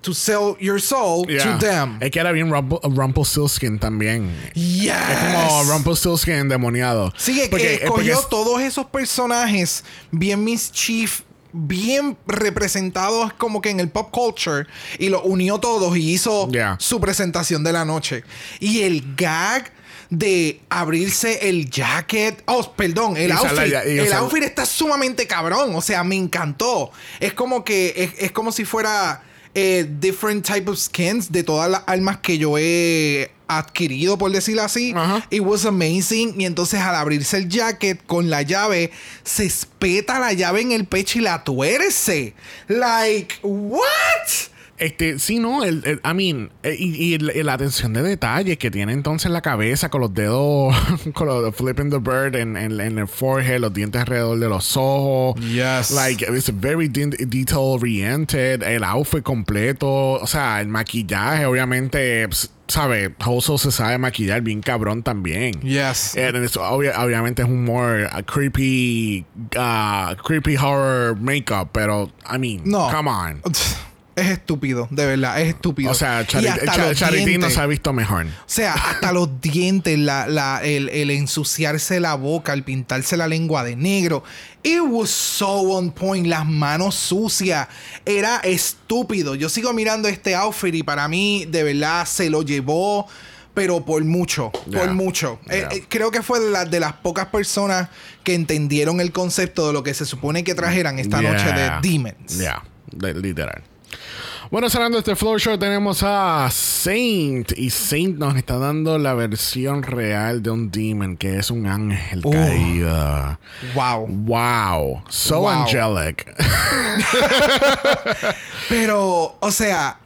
to sell your soul to them. Es que era bien Rumpelstiltskin también. Yes. Es como Rumpelstiltskin endemoniado. Sí, que escogió todos esos personajes bien mischief bien representados como que en el pop culture y lo unió todos y hizo Yeah. su presentación de la noche. Y el gag de abrirse el jacket, oh, perdón, el Y outfit, ya- el outfit está sumamente cabrón, o sea, me encantó. Es como que es, es como si fuera eh, different type of skins de todas las armas que yo he adquirido, por decirlo así. It was amazing. Y entonces al abrirse el jacket con la llave, se espeta la llave en el pecho y la tuerce. Like, what? Este, sí, no, el, el- I mean, eh, y, la atención de detalle que tiene entonces la cabeza con los dedos, <laughs> con los flipping the bird en, en, en el forehead, los dientes alrededor de los ojos. Yes. Like, it's very de- detail oriented, el outfit completo, o sea, el maquillaje, obviamente, ps- sabe, Hoso se sabe maquillar bien cabrón también. Yes. Obvia- obviamente es un more uh, creepy, uh, creepy horror makeup, pero, I mean, No. come on. <laughs> Es estúpido, de verdad, es estúpido. O sea, Chari- hasta Cha- los Charity no se ha visto mejor. O sea, hasta los <laughs> dientes, la, la- el, el ensuciarse la boca, el pintarse la lengua de negro. It was so on point. Las manos sucias. Era estúpido. Yo sigo mirando este outfit y para mí, de verdad, se lo llevó. Pero por mucho, Yeah. por mucho. Eh, Yeah. eh, creo que fue de, las- de las pocas personas que entendieron el concepto de lo que se supone que trajeran esta noche de. Demons. Yeah, de- literal. Bueno, cerrando este flow show tenemos a Saint. Y Saint nos está dando la versión real de un demon, que es un ángel Uh. caído. Wow. Wow. So Wow. angelic. <laughs> Pero, o sea,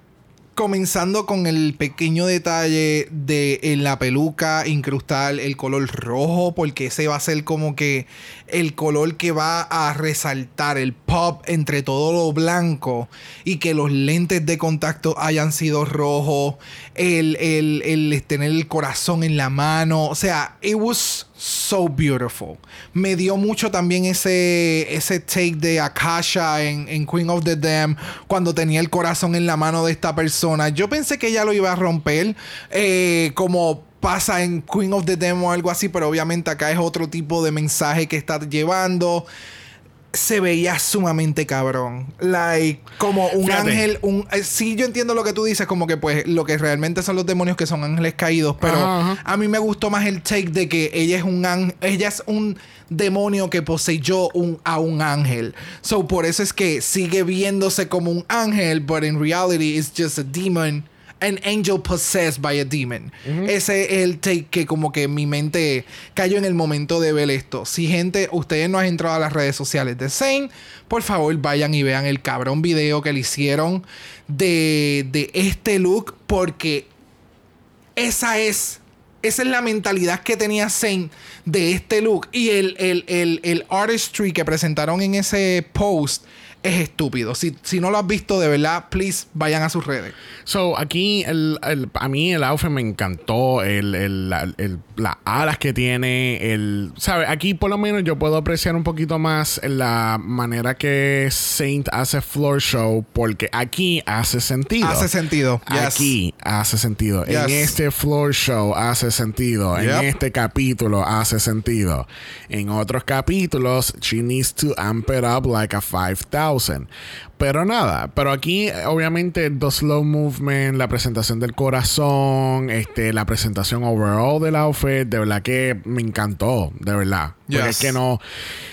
comenzando con el pequeño detalle de en la peluca incrustar el color rojo, porque ese va a ser como que el color que va a resaltar el pop entre todo lo blanco y que los lentes de contacto hayan sido rojos, el, el, el tener el corazón en la mano, o sea, it was so beautiful. Me dio mucho también ese, ese take de Akasha en, en Queen of the Dam cuando tenía el corazón en la mano de esta persona. Yo pensé que ella lo iba a romper eh, como pasa en Queen of the Dam o algo así, pero obviamente acá es otro tipo de mensaje que está llevando. Se veía sumamente cabrón. Like, como un Fíjate. ángel, un. eh, sí, yo entiendo lo que tú dices, como que pues lo que realmente son los demonios que son ángeles caídos, pero Ajá, ajá. a mí me gustó más el take de que ella es un ángel, ella es un demonio que poseyó un, a un ángel. So por eso es que sigue viéndose como un ángel, but in reality it's just a demon. An angel possessed by a demon. Ese es el take que como que mi mente cayó en el momento de ver esto. Si gente, ustedes no han entrado a las redes sociales de Saint, por favor vayan y vean el cabrón video que le hicieron de, de este look porque esa es. Esa es la mentalidad que tenía Saint de este look. Y el, el, el, el artistry que presentaron en ese post es estúpido. Si, si no lo has visto, de verdad, please vayan a sus redes. So, aquí el, el- a mí el outfit me encantó. El, el- las alas que tiene. El, ¿Sabes? Aquí por lo menos yo puedo apreciar un poquito más la manera que Saint hace floor show. Porque aquí hace sentido. Hace sentido. Yes. Aquí hace sentido. En este floor show hace sentido. Yep. En este capítulo hace sentido. En otros capítulos, she needs to amp it up like a 5000. Pero nada, pero aquí obviamente the slow movement, la presentación del corazón, este, la presentación overall del outfit, de verdad que me encantó, de verdad. Porque Yes. es que no,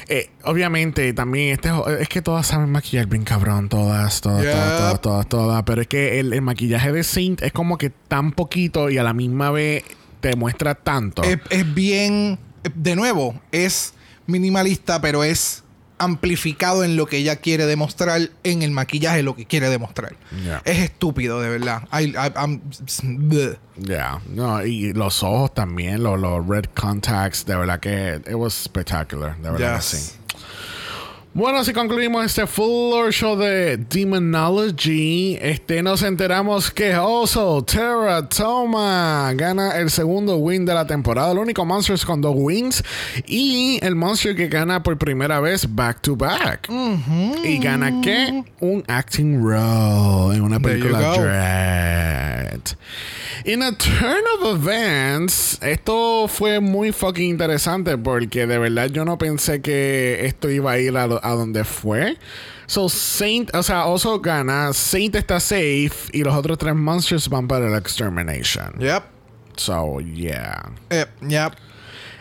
eh, obviamente también este, es que todas saben maquillar bien cabrón, todas, todas, todas, todas, todas, todas, pero es que el, el maquillaje de Saint es como que tan poquito y a la misma vez te muestra tanto. Es, es bien. De nuevo, es minimalista, pero es amplificado en lo que ella quiere demostrar en el maquillaje, lo que quiere demostrar. Yeah. Es estúpido, de verdad. Ya, no, y los ojos también, los, los red contacts, de verdad que it was spectacular, de verdad que sí. Bueno, así concluimos este floor show de Demonology. Este, nos enteramos que Oso Terra Toma gana el segundo win de la temporada. El único Monsters con dos wins. Y el Monster que gana por primera vez back to back. ¿Y gana qué? Un acting role en una película. Dread. In a turn of events, esto fue muy fucking interesante porque de verdad yo no pensé que esto iba a ir a, a donde fue. So Saint, o sea, Oso gana, Saint está safe y los otros tres monsters van para la extermination. Yep. So, yeah. Yep. Yep.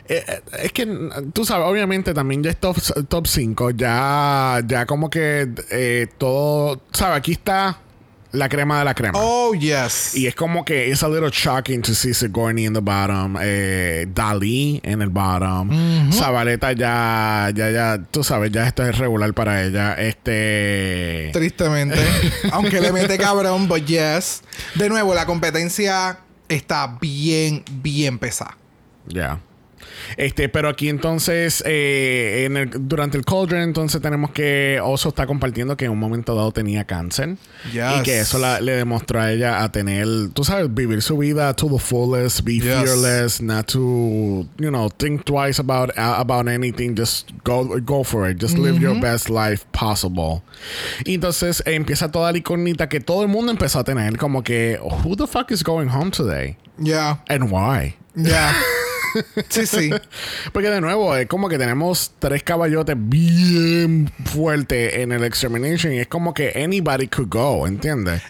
Eh, eh, es que tú sabes, obviamente también ya es top, top 5. Ya, ya como que eh, todo. ¿Sabes? Aquí está la crema de la crema. Oh, yes. Y es como que it's a little shocking to see Sigourney in the bottom, eh, Dali en el bottom, Zabaleta ya, ya, ya, tú sabes, ya esto es regular para ella. Este. Tristemente. <laughs> Aunque le mete cabrón, but yes. De nuevo, la competencia está bien, bien pesada. Ya. Este, pero aquí entonces, eh, en el- durante el Cauldron, entonces tenemos que Oso está compartiendo que en un momento dado tenía cáncer. Yes. Y que eso la- le demostró a ella a tener, tú sabes, vivir su vida to the fullest, be Yes. fearless, not to, you know, think twice about, about anything, just go, go for it, just live your best life possible. Y entonces eh, empieza toda la iconita que todo el mundo empezó a tener, como que, who the fuck is going home today? Ya. And why? Ya. <laughs> sí, sí. <laughs> Porque de nuevo, es como que tenemos tres caballotes bien fuertes en el Extermination y es como que anybody could go, ¿entiendes?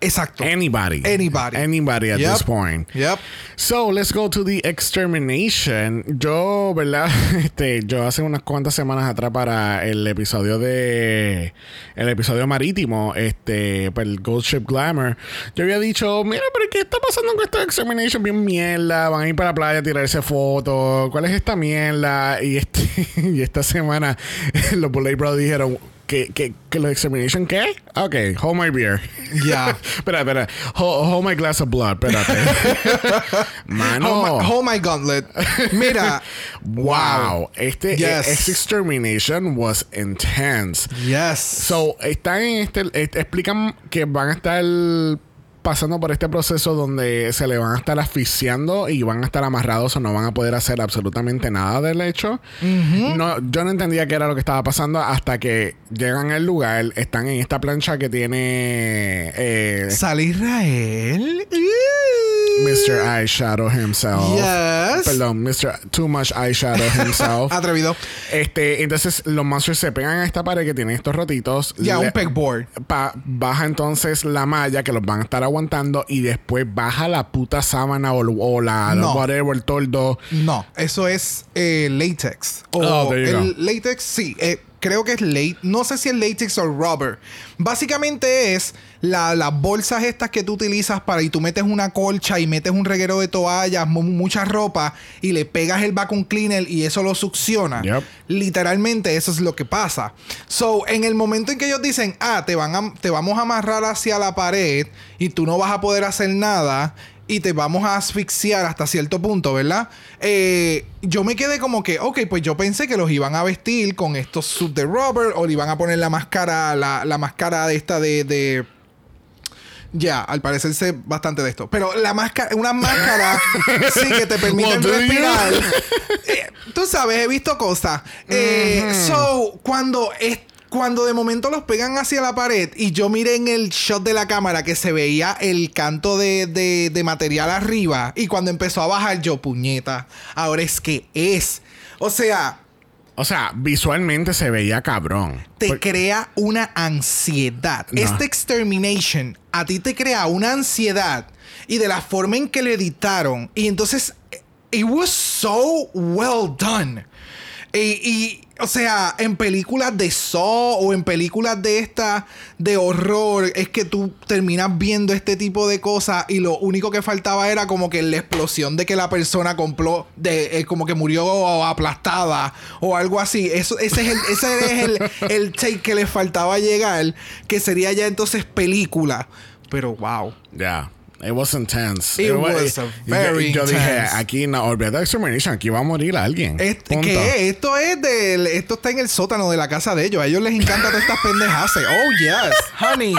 Exacto. Anybody. Anybody. Anybody at Yep. this point. Yep. So, let's go to the extermination. Yo, ¿verdad? <laughs> Este, yo hace unas cuantas semanas atrás para el episodio de el episodio marítimo, este, para el Ghost Ship Glamour, yo había dicho, mira, pero ¿qué está pasando con esta extermination? Bien mierda, van a ir para la playa a tirarse fotos, ¿cuál es esta mierda? Y este, <laughs> y esta semana <laughs> los Bullet Brothers dijeron que, que, que los extermination, ¿qué? Ok, hold my beer. Ya. <laughs> espera, espera. Hold, hold my glass of blood. Espérate. <laughs> Mano. Hold, my, hold my gauntlet. Mira. <laughs> wow. Este Yes. eh, ese extermination was intense. Yes. So, están en este. explican que van a estar pasando por este proceso donde se le van a estar asfixiando y van a estar amarrados o no van a poder hacer absolutamente nada del hecho. no, yo no entendía qué era lo que estaba pasando hasta que llegan al lugar, están en esta plancha que tiene eh, Sale Israel. Mr. Eyeshadow himself. Yes. Perdón, Mr. Too Much Eyeshadow himself. <laughs> Atrevido. este, entonces los monsters se pegan a esta pared que tiene estos rotitos. Ya, un pegboard. pa- baja entonces la malla que los van a estar aguantando y después baja la puta sábana o, o la, No. whatever, el toldo. No, eso es eh, latex. O Oh, there you el latex, sí. eh, creo que es late. No sé si es latex o rubber. Básicamente es la- las bolsas estas que tú utilizas para y tú metes una colcha y metes un reguero de toallas, mu- mucha ropa y le pegas el vacuum cleaner y eso lo succiona. Yep. Literalmente eso es lo que pasa. So, en el momento en que ellos dicen, ah, te, van a- te vamos a amarrar hacia la pared y tú no vas a poder hacer nada y te vamos a asfixiar hasta cierto punto, ¿verdad? Eh, yo me quedé como que, ok, pues yo pensé que los iban a vestir con estos suits de rubber o le iban a poner la máscara, la, la máscara de esta de... de- ya, al parecer sé bastante de esto. Pero la máscara, una máscara <laughs> sí que te permite respirar. Eh, tú sabes, he visto cosas. Eh, So, cuando es. Cuando de momento los pegan hacia la pared y yo miré en el shot de la cámara que se veía el canto de, de- de material arriba y cuando empezó a bajar yo, puñeta, ahora es que es. O sea, O sea, visualmente se veía cabrón. te Por- crea una ansiedad. No. Este extermination a ti te crea una ansiedad y de la forma en que lo editaron. Y entonces, it was so well done. Y, y, o sea, en películas de Saw o en películas de esta de horror, es que tú terminas viendo este tipo de cosas y lo único que faltaba era como que la explosión de que la persona compró, de, eh, como que murió aplastada o algo así. Eso, ese es, el, ese es el, <laughs> el take que le faltaba llegar, que sería ya entonces película. Pero wow. Yeah. It was intense. It wa- was y- very y yo dije, intense. aquí no, olvídate de extermination, aquí va a morir alguien. Es- Punto. ¿Qué? Esto es del. Esto está en el sótano de la casa de ellos. A ellos les encanta todas estas pendejas. Oh, yes. Honey.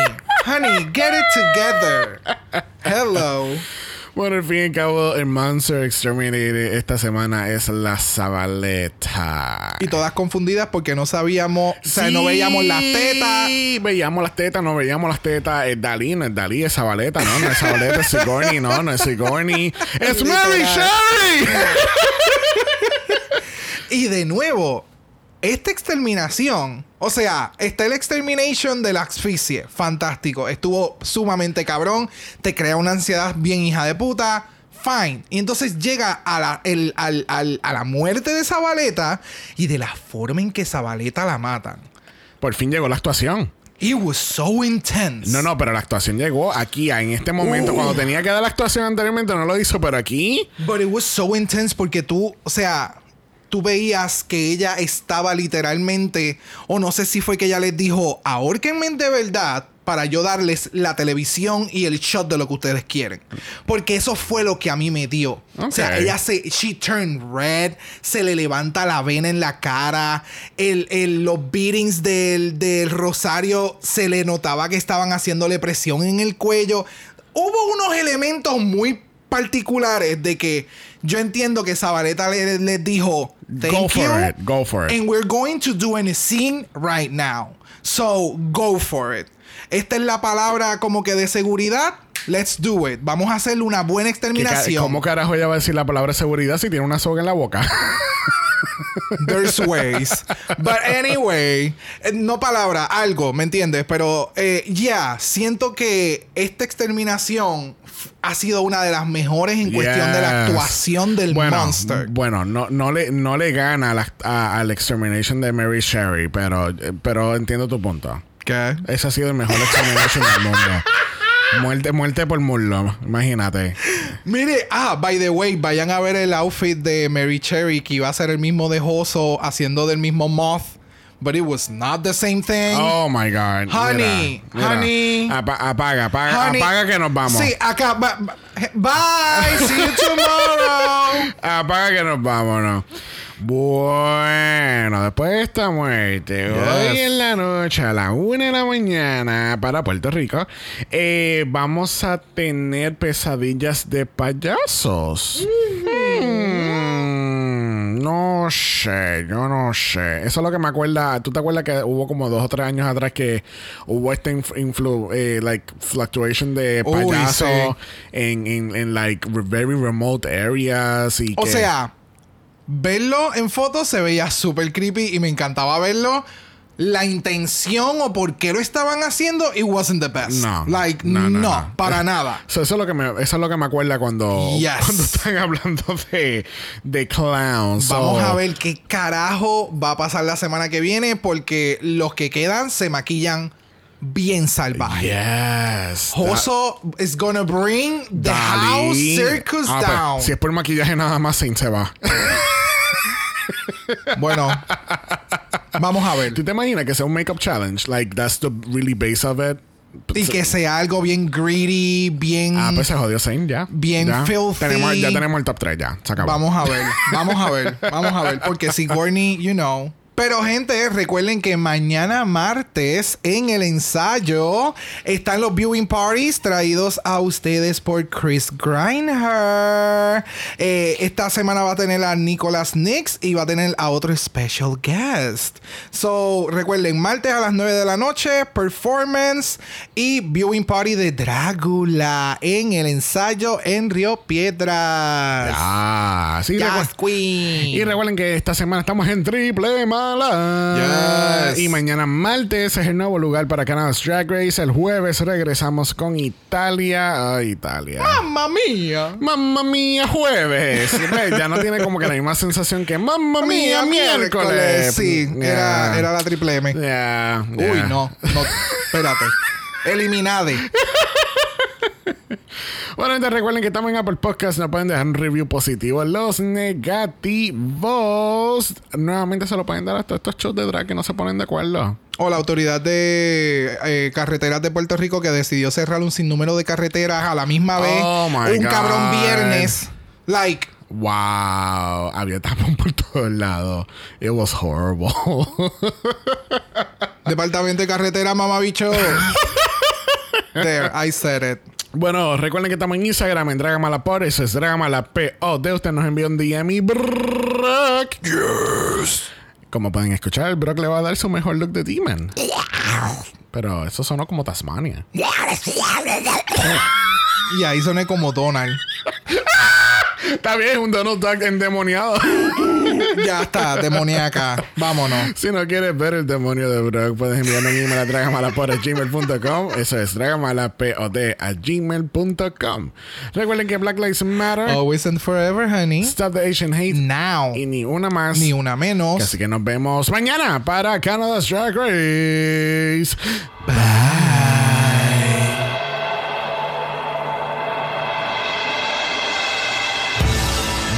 Honey, get it together. Hello. Bueno, al fin y al cabo, el Monster Exterminator esta semana es la Zabaleta. Y todas confundidas porque no sabíamos, o sea, no veíamos las tetas. Sí, veíamos las tetas, no veíamos las tetas. Es Dalí, no es Dalí, es Zabaleta, no, no es Zabaleta, es Sigourney, no, no es Sigourney. <laughs> ¡Es Mary. Sherry! <laughs> Y de nuevo, esta exterminación, o sea, está el extermination de la asfixia, fantástico, estuvo sumamente cabrón, te crea una ansiedad bien hija de puta, fine. Y entonces llega a la, el- al- al- a la muerte de Zabaleta y de la forma en que Zabaleta la matan. Por fin llegó la actuación. It was so intense. No, no, pero la actuación llegó aquí, en este momento. Uh. Cuando tenía que dar la actuación anteriormente, no lo hizo, pero aquí. But it was so intense porque tú, o sea, tú veías que ella estaba literalmente, o no sé si fue que ella les dijo, ahórquenme de verdad para yo darles la televisión y el shot de lo que ustedes quieren. Porque eso fue lo que a mí me dio. O sea, ella se, she turned red, se le levanta la vena en la cara, el, el- los beatings del, del rosario se le notaba que estaban haciéndole presión en el cuello. Hubo unos elementos muy particulares de que yo entiendo que Zabaleta le- les dijo Thank Go for you, it, go for it. And we're going to do a scene right now. So go for it. Esta es la palabra como que de seguridad. Let's do it. Vamos a hacerle una buena ¿Qué ca- exterminación. ¿Cómo carajo ella va a decir la palabra seguridad si tiene una soga en la boca? <laughs> There's ways. But anyway, eh, no palabra, algo, ¿me entiendes? Pero eh, ya, siento que esta exterminación ha sido una de las mejores en cuestión de la actuación del bueno, monster. Bueno, no, no, le, no le gana a la- a- al Extermination de Mary Sherry, pero, pero entiendo tu punto. ¿Qué? Ese ha sido el mejor Extermination del mundo. <laughs> Muerte, muerte por muslo, imagínate. Mire, ah, by the way, vayan a ver el outfit de Mary Cherry que iba a ser el mismo de Hoso haciendo del mismo Moth. But it was not the same thing. Oh my God. Honey, Mira, mira. honey. Apa- apaga, apaga, Honey- apaga que nos vamos. Sí, acá. Bye. See you <laughs> tomorrow. Apaga que nos vamos, ¿no? Bueno, después de esta muerte, hoy en la noche a la una de la mañana para Puerto Rico, eh, vamos a tener pesadillas de payasos. Hmm, no sé, yo no sé. Eso es lo que me acuerda. ¿Tú te acuerdas que hubo como dos o tres años atrás que hubo esta inf- influ- eh, like, fluctuation de payasos en, en, en, like very remote areas y O que- sea, verlo en fotos se veía súper creepy y me encantaba verlo. La intención o por qué lo estaban haciendo, it wasn't the best. No. Like, No, no, no, no. para nada. So, eso es lo que me, eso es lo que me acuerda cuando, Yes. cuando están hablando de, de clowns. So, Vamos a ver qué carajo va a pasar la semana que viene porque los que quedan se maquillan bien salvajes. Yes. Joso is gonna bring the house Dalí. circus Ah, pues, down. si es por maquillaje nada más, Saint se va. <laughs> Bueno, vamos a ver. ¿Tú te imaginas que sea un makeup challenge? Like, that's the really base of it. Y que sea algo bien greedy, bien. Ah, pues se jodió Saint ya. Bien ya. filthy. Tenemos, ya tenemos el top 3 ya. Se acabó. Vamos a ver, vamos a ver, vamos a ver. Porque Sigourney, you know. Pero gente, recuerden que mañana martes en el ensayo están los viewing parties traídos a ustedes por Chris Griner. Eh, esta semana va a tener a Nicholas Nix y va a tener a otro special guest. So, recuerden, martes a las 9 de la noche, performance y viewing party de Drácula en el ensayo en Río Piedras. Ah, sí. Yes, Queen. Y recuerden que esta semana estamos en Triple Yes. Y mañana martes es el nuevo lugar para Canada's Drag Race. El jueves regresamos con Italia. Italia. ¡Mamma mía! Mamma mía, jueves. <laughs> Ve, ya no tiene como que la misma sensación que Mamma mía, miércoles. Sí, era, era la triple M. Ya, Uy, no, no, espérate. <laughs> Eliminade. <laughs> Bueno, entonces recuerden que estamos en Apple Podcast. Nos pueden dejar un review positivo. Los negativos. Nuevamente se lo pueden dar a todos estos shows de drag que no se ponen de acuerdo. O la autoridad de eh, carreteras de Puerto Rico que decidió cerrar un sinnúmero de carreteras a la misma vez. Oh, my un God. cabrón viernes. Like, Wow, había tapón por todos lados. It was horrible. <laughs> departamento de carretera, mamabicho. <laughs> There, I said it. Bueno, recuerden que estamos en Instagram en Dragamalapod. Eso es Dragamalapod. Usted nos envió un DM y Brock. Yes. Como pueden escuchar, Brock le va a dar su mejor look de Demon. Pero eso sonó como Tasmania. y ahí soné como Donald. <laughs> Está bien, un Donald Duck endemoniado. Ya está, demoníaca. Vámonos. Si no quieres ver el demonio de Brock, puedes enviar un email a dragamalapod.gmail.com. Eso es dragamalapod a gmail.com. Recuerden que Black Lives Matter. Always and forever, honey. Stop the Asian hate. Now. Y ni una más. Ni una menos. Así que nos vemos mañana para Canada's Drag Race. Bye.